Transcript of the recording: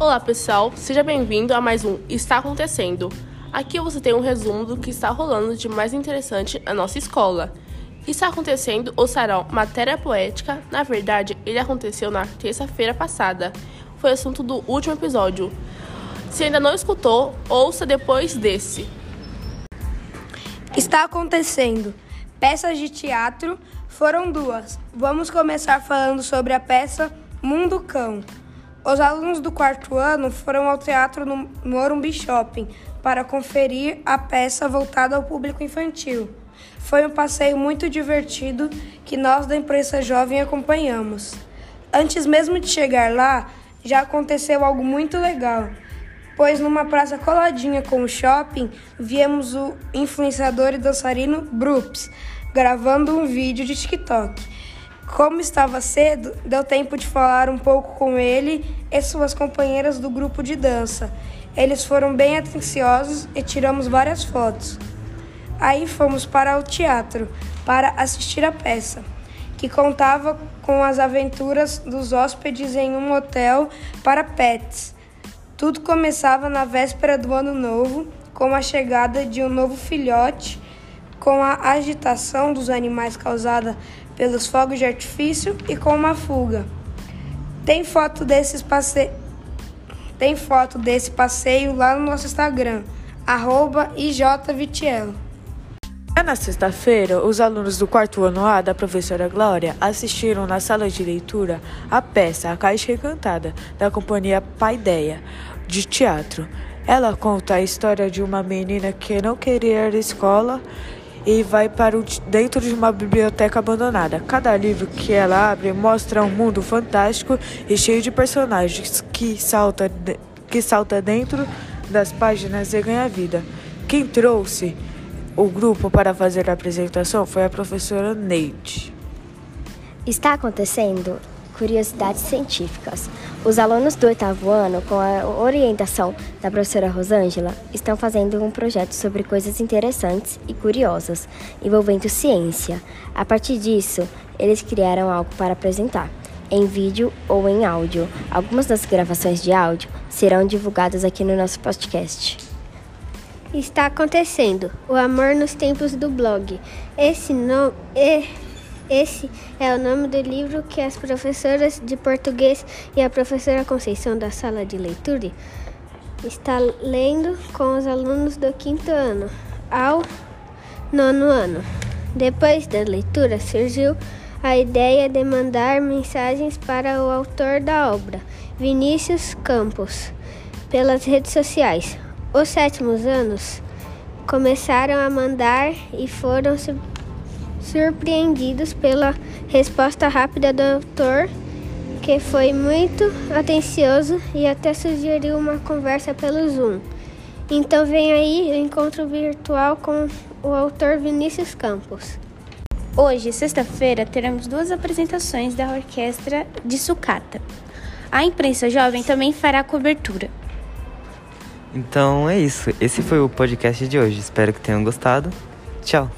Olá pessoal, seja bem-vindo a mais um Está Acontecendo. Aqui você tem um resumo do que está rolando de mais interessante na nossa escola. Está acontecendo o sarau Matéria Poética. Na verdade, ele aconteceu na terça-feira passada. Foi assunto do último episódio. Se ainda não escutou, ouça depois desse. Está acontecendo. Peças de teatro foram duas. Vamos começar falando sobre a peça Mundo Cão. Os alunos do quarto ano foram ao teatro no Morumbi Shopping para conferir a peça voltada ao público infantil. Foi um passeio muito divertido que nós da imprensa jovem acompanhamos. Antes mesmo de chegar lá, já aconteceu algo muito legal, pois numa praça coladinha com o shopping, viemos o influenciador e dançarino Brups gravando um vídeo de TikTok. Como estava cedo, deu tempo de falar um pouco com ele e suas companheiras do grupo de dança. Eles foram bem atenciosos e tiramos várias fotos. Aí fomos para o teatro para assistir a peça, que contava com as aventuras dos hóspedes em um hotel para pets. Tudo começava na véspera do ano novo, com a chegada de um novo filhote com a agitação dos animais causada pelos fogos de artifício e com uma fuga. Tem foto desses passe... Tem foto desse passeio lá no nosso Instagram, arroba IJVitielo. Na sexta-feira, os alunos do quarto ano A da professora Glória assistiram na sala de leitura a peça A Caixa Encantada, da companhia Paideia, de teatro. Ela conta a história de uma menina que não queria ir à escola e vai para o, dentro de uma biblioteca abandonada. Cada livro que ela abre mostra um mundo fantástico e cheio de personagens que salta, que salta dentro das páginas e ganha vida. Quem trouxe o grupo para fazer a apresentação foi a professora Neide. Está acontecendo curiosidades científicas. Os alunos do oitavo ano, com a orientação da professora Rosângela, estão fazendo um projeto sobre coisas interessantes e curiosas envolvendo ciência. A partir disso, eles criaram algo para apresentar, em vídeo ou em áudio. Algumas das gravações de áudio serão divulgadas aqui no nosso podcast. Está acontecendo o amor nos tempos do blog. Esse nome. Esse é o nome do livro que as professoras de português e a professora Conceição da sala de leitura está lendo com os alunos do quinto ano ao nono ano. Depois da leitura, surgiu a ideia de mandar mensagens para o autor da obra, Vinícius Campos, pelas redes sociais. Os sétimos anos começaram a mandar e foram surpreendidos pela resposta rápida do autor, que foi muito atencioso e até sugeriu uma conversa pelo Zoom. Então vem aí o encontro virtual com o autor Vinícius Campos. Hoje, sexta-feira, teremos duas apresentações da orquestra de sucata. A imprensa jovem também fará cobertura. Então é isso. Esse foi o podcast de hoje. Espero que tenham gostado. Tchau.